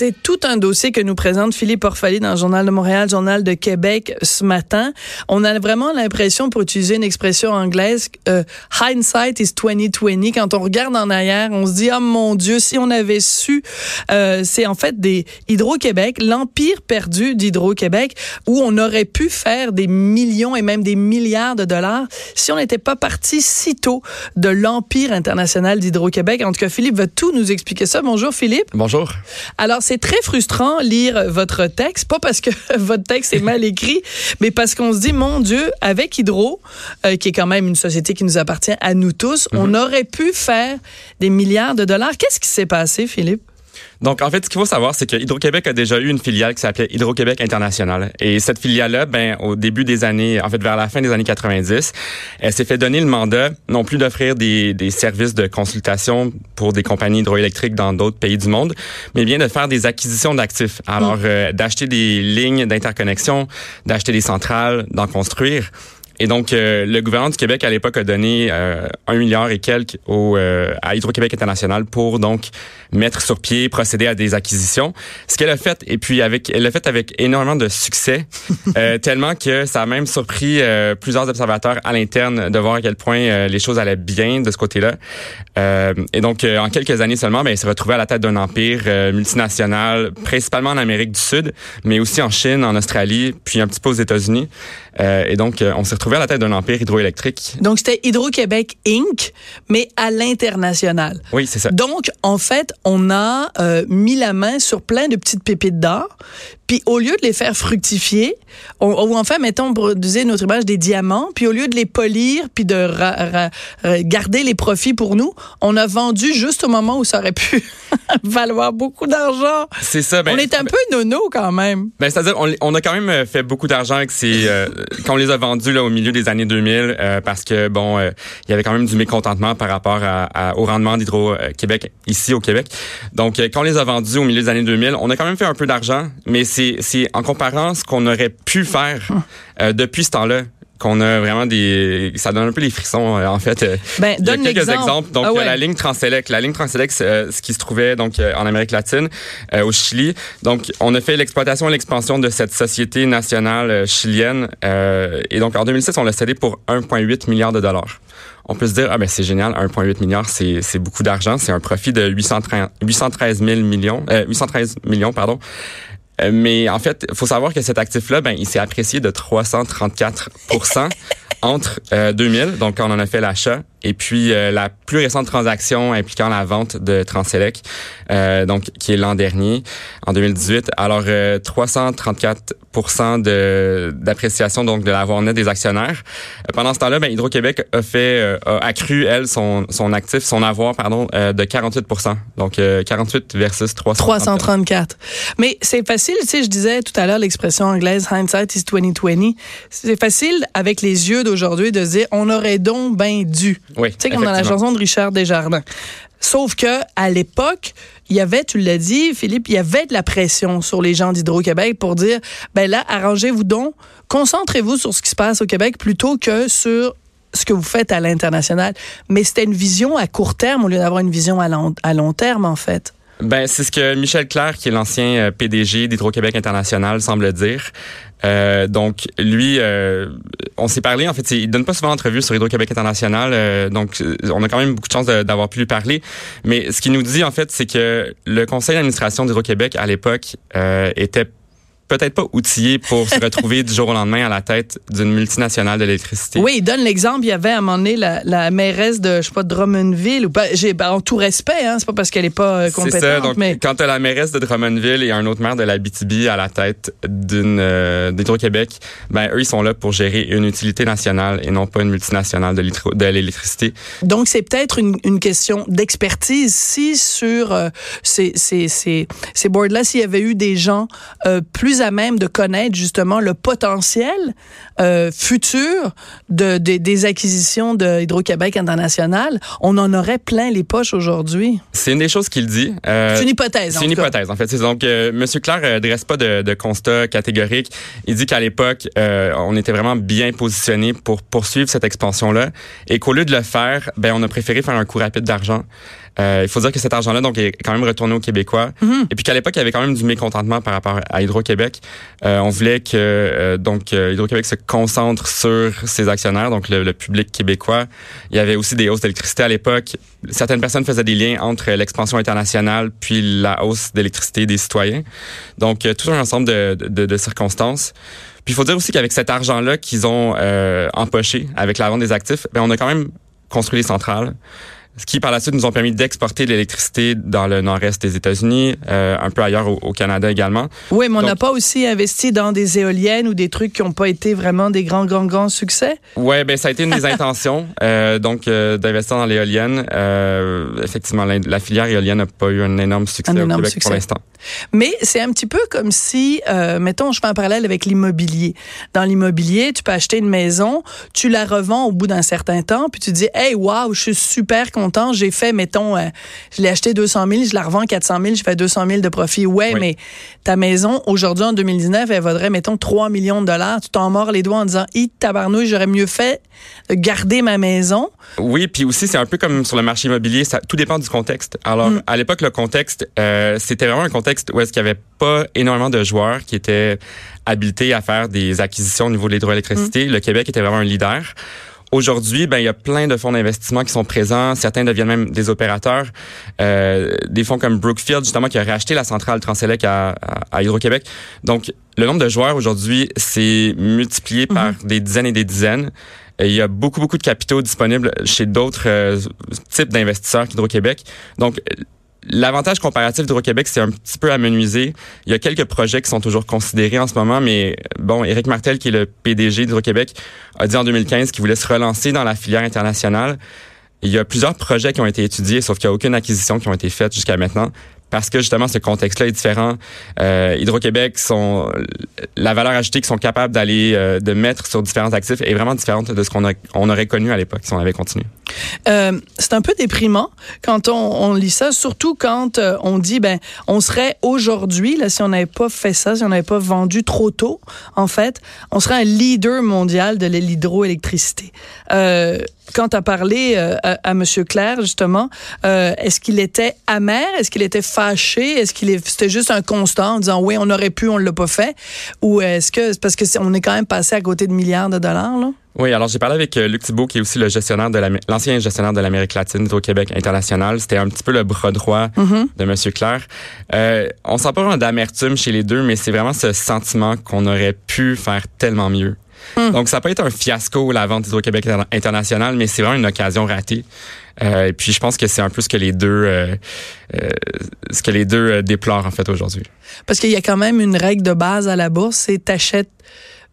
C'est tout un dossier que nous présente Philippe Orphalie dans le Journal de Montréal, Journal de Québec ce matin. On a vraiment l'impression, pour utiliser une expression anglaise, euh, hindsight is 2020. Quand on regarde en arrière, on se dit, oh mon Dieu, si on avait su, euh, c'est en fait des Hydro-Québec, l'empire perdu d'Hydro-Québec, où on aurait pu faire des millions et même des milliards de dollars si on n'était pas parti si tôt de l'empire international d'Hydro-Québec. En tout cas, Philippe va tout nous expliquer ça. Bonjour Philippe. Bonjour. Alors, c'est très frustrant lire votre texte, pas parce que votre texte est mal écrit, mais parce qu'on se dit, mon Dieu, avec Hydro, euh, qui est quand même une société qui nous appartient à nous tous, on mhm. aurait pu faire des milliards de dollars. Qu'est-ce qui s'est passé, Philippe? Donc, en fait, ce qu'il faut savoir, c'est que Hydro-Québec a déjà eu une filiale qui s'appelait Hydro-Québec International. Et cette filiale-là, ben, au début des années, en fait, vers la fin des années 90, elle s'est fait donner le mandat non plus d'offrir des, des services de consultation pour des compagnies hydroélectriques dans d'autres pays du monde, mais bien de faire des acquisitions d'actifs. Alors, mm. euh, d'acheter des lignes d'interconnexion, d'acheter des centrales, d'en construire. Et donc, euh, le gouvernement du Québec, à l'époque, a donné euh, un milliard et quelques au, euh, à Hydro-Québec International pour donc mettre sur pied, procéder à des acquisitions. Ce qu'elle a fait, et puis avec, elle l'a fait avec énormément de succès, tellement que ça a même surpris plusieurs observateurs à l'interne de voir à quel point les choses allaient bien de ce côté-là. Et donc, en quelques années seulement, ben, elle s'est retrouvée à la tête d'un empire multinational, principalement en Amérique du Sud, mais aussi en Chine, en Australie, puis un petit peu aux États-Unis. et donc, on s'est retrouvé à la tête d'un empire hydroélectrique. Donc, c'était Hydro-Québec Inc., mais à l'international. Oui, c'est ça. Donc, en fait, on a euh, mis la main sur plein de petites pépites d'or, puis au lieu de les faire fructifier, on, ou enfin, mettons, pour utiliser notre image des diamants, puis au lieu de les polir, puis de garder les profits pour nous, on a vendu juste au moment où ça aurait pu valoir beaucoup d'argent. C'est ça. Ben, on est un peu nono quand même. Ben, c'est-à-dire, on, on, a quand même euh, fait beaucoup d'argent avec ces, euh, quand on les a vendus là au milieu des années 2000, euh, parce que bon, il y avait quand même du mécontentement par rapport à, au rendement d'Hydro-Québec ici au Québec. Donc, quand on les a vendus au milieu des années 2000, on a quand même fait un peu d'argent, mais c'est en comparant ce qu'on aurait pu faire euh, depuis ce temps-là qu'on a vraiment des ça donne un peu les frissons euh, en fait. Ben, il y a quelques exemples. Donc ah la ligne Transelec. La ligne Transelec euh, ce qui se trouvait donc en Amérique latine au Chili. Donc on a fait l'exploitation et l'expansion de cette société nationale chilienne et donc en 2006 on l'a cédé pour 1,8 milliard de dollars. On peut se dire, ah ben c'est génial, 1,8 milliard, c'est, c'est beaucoup d'argent, c'est un profit de 813, 813 000 millions, 813 millions, pardon. Euh, mais en fait, il faut savoir que cet actif-là, ben, il s'est apprécié de 334% entre 2000, euh, donc quand on en a fait l'achat, et puis euh, la plus récente transaction impliquant la vente de Transelec, euh, donc qui est l'an dernier, en 2018. Alors 334 de d'appréciation donc de l'avoir net des actionnaires. pendant ce temps-là, ben, Hydro-Québec a fait a accru elle son son actif, son avoir pardon de 48 Donc 48 versus 334. 334. Mais c'est facile, tu sais, je disais tout à l'heure l'expression anglaise hindsight is 2020. C'est facile avec les yeux d'aujourd'hui de dire on aurait donc bien dû. Oui, tu sais, comme dans la chanson de Richard Desjardins. Sauf que à l'époque, il y avait, tu l'as dit, Philippe, il y avait de la pression sur les gens d'Hydro-Québec pour dire, ben là, arrangez-vous donc, concentrez-vous sur ce qui se passe au Québec plutôt que sur ce que vous faites à l'international. Mais c'était une vision à court terme au lieu d'avoir une vision à long, à long terme, en fait. Ben, c'est ce que Michel Clair, qui est l'ancien euh, PDG d'Hydro-Québec International, semble dire. Euh, donc lui, euh, on s'est parlé. En fait, il donne pas souvent d'entrevues sur Hydro-Québec International, euh, donc on a quand même beaucoup de chance d'avoir pu lui parler. Mais ce qu'il nous dit en fait, c'est que le conseil d'administration d'Hydro-Québec à l'époque était peut-être pas outillés pour se retrouver du jour au lendemain à la tête d'une multinationale de l'électricité. Oui, il donne l'exemple. Il y avait à un moment donné la, la mairesse de, je sais pas, Drummondville, ou pas, j'ai, ben, en tout respect, hein, c'est pas parce qu'elle est pas euh, compétente. C'est ça. Donc, mais... quand tu la mairesse de Drummondville et un autre maire de la BTB à la tête d'une euh, d'Hydro-Québec, ben eux, ils sont là pour gérer une utilité nationale et non pas une multinationale de, de l'électricité. Donc, c'est peut-être une, une question d'expertise si sur euh, ces, ces, ces, ces boards-là, s'il y avait eu des gens euh, plus à même de connaître justement le potentiel euh, futur de, de, des acquisitions de Hydro-Québec International, on en aurait plein les poches aujourd'hui. C'est une des choses qu'il dit. Euh, c'est une hypothèse. C'est une hypothèse, en fait. Donc, euh, M. Claire euh, dresse pas de, de, constat catégorique. Il dit qu'à l'époque, euh, on était vraiment bien positionné pour poursuivre cette expansion-là et qu'au lieu de le faire, ben, on a préféré faire un coup rapide d'argent. Euh, il faut dire que cet argent-là donc est quand même retourné aux Québécois. Mm-hmm. Et puis qu'à l'époque, il y avait quand même du mécontentement par rapport à Hydro-Québec. Euh, on voulait que euh, donc euh, Hydro-Québec se concentre sur ses actionnaires, donc le, le, public québécois. Il y avait aussi des hausses d'électricité à l'époque. Certaines personnes faisaient des liens entre l'expansion internationale puis la hausse d'électricité des citoyens. Donc tout un ensemble de, de, de circonstances. Puis il faut dire aussi qu'avec cet argent-là qu'ils ont empoché avec la vente des actifs, ben on a quand même construit les centrales ce qui par la suite nous ont permis d'exporter de l'électricité dans le nord-est des États-Unis, euh, un peu ailleurs au, au, Canada également. Oui, mais on n'a pas aussi investi dans des éoliennes ou des trucs qui n'ont pas été vraiment des grands, grands, grands succès? Oui, ben ça a été une des intentions, euh, donc euh, d'investir dans l'éolienne. Effectivement, la, la, filière éolienne n'a pas eu un énorme succès un au énorme Québec succès. pour l'instant. Mais c'est un petit peu comme si, mettons, je fais un parallèle avec l'immobilier. Dans l'immobilier, tu peux acheter une maison, tu la revends au bout d'un certain temps, puis tu dis, hey, wow, je suis super content, j'ai fait, mettons, euh, je l'ai acheté 200 000, je la revends 400 000, je fais 200 000 de profit. Ouais, oui. mais ta maison, aujourd'hui, en 2019, elle vaudrait, mettons, 3 millions de dollars. Tu t'en mords les doigts en disant, hi, tabarnouille, j'aurais mieux fait de garder ma maison. Oui, puis aussi, c'est un peu comme sur le marché immobilier, ça, tout dépend du contexte. Alors, mm. à l'époque, le contexte, euh, c'était vraiment un contexte où est-ce qu'il y avait pas énormément de joueurs qui étaient habilités à faire des acquisitions au niveau de l'hydroélectricité. Mm. Le Québec était vraiment un leader. Aujourd'hui, ben il y a plein de fonds d'investissement qui sont présents. Certains deviennent même des opérateurs. Euh, des fonds comme Brookfield, justement, qui a racheté la centrale Transelec à, à, à Hydro-Québec. Donc, le nombre de joueurs aujourd'hui, c'est multiplié mm -hmm. par des dizaines et des dizaines. Et il y a beaucoup, beaucoup de capitaux disponibles chez d'autres euh, types d'investisseurs qu'Hydro-Québec. Donc, L'avantage comparatif d'Hydro-Québec, c'est un petit peu amenuisé. Il y a quelques projets qui sont toujours considérés en ce moment, mais bon, Éric Martel, qui est le PDG d'Hydro-Québec, a dit en 2015 qu'il voulait se relancer dans la filière internationale. Il y a plusieurs projets qui ont été étudiés, sauf qu'il n'y a aucune acquisition qui ont été faites jusqu'à maintenant parce que justement ce contexte-là est différent. Euh, Hydro-Québec la valeur ajoutée qu'ils sont capables d'aller euh, de mettre sur différents actifs est vraiment différente de ce qu'on on aurait connu à l'époque si on avait continué. Euh, c'est un peu déprimant quand on, lit ça, surtout quand euh, on dit ben on serait aujourd'hui là si on n'avait pas fait ça, si on n'avait pas vendu trop tôt, en fait, on serait un leader mondial de l'hydroélectricité. Euh, quand tu parlé euh, à, à M. Claire, justement, euh, est-ce qu'il était amer? Est-ce qu'il était fâché? Est-ce qu'il est, c'était juste un constant en disant oui, on aurait pu, on l'a pas fait? Ou est-ce que parce que on est quand même passé à côté de milliards de dollars, là? Oui, alors j'ai parlé avec Luc Thibault, qui est aussi le gestionnaire de l'ancien gestionnaire de l'Amérique latine au Québec international. C'était un petit peu le bras droit mm -hmm. de M. Claire. Euh, on sent pas vraiment d'amertume chez les deux, mais c'est vraiment ce sentiment qu'on aurait pu faire tellement mieux. Mm. Donc, ça peut être un fiasco, la vente d'Hydro-Québec international, mais c'est vraiment une occasion ratée. Euh, et puis, je pense que c'est un peu ce que les deux, euh, euh, ce que les deux déplorent, en fait, aujourd'hui. Parce qu'il y a quand même une règle de base à la bourse, c'est t'achètes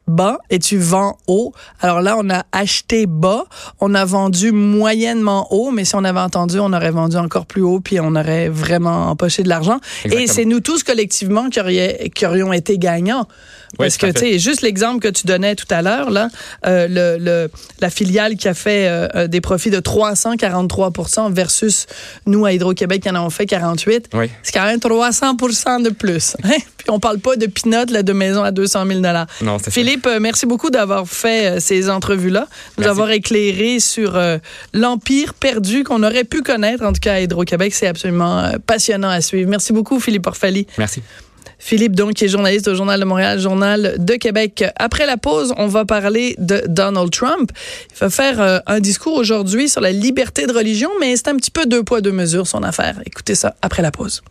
bas et tu vends haut. Alors là, on a acheté bas, on a vendu moyennement haut, mais si on avait entendu, on aurait vendu encore plus haut, puis on aurait vraiment empoché de l'argent. Et c'est nous tous collectivement qui, auriez, qui aurions été gagnants. Parce oui, que, tu sais, juste l'exemple que tu donnais tout à l'heure, là, euh, le, le, la filiale qui a fait euh, des profits de 343% versus nous, à Hydro-Québec, qui en avons fait 48, oui. c'est quand même 300 de plus. Hein? Puis on parle pas de pinote, là, de maison à 200 000 Non, Philippe, ça. merci beaucoup d'avoir fait ces entrevues-là, nous avoir éclairé sur euh, l'empire perdu qu'on aurait pu connaître, en tout cas à Hydro-Québec. C'est absolument euh, passionnant à suivre. Merci beaucoup, Philippe Orfali. Merci. Philippe, donc, qui est journaliste au Journal de Montréal, Journal de Québec. Après la pause, on va parler de Donald Trump. Il va faire euh, un discours aujourd'hui sur la liberté de religion, mais c'est un petit peu deux poids, deux mesures, son affaire. Écoutez ça après la pause.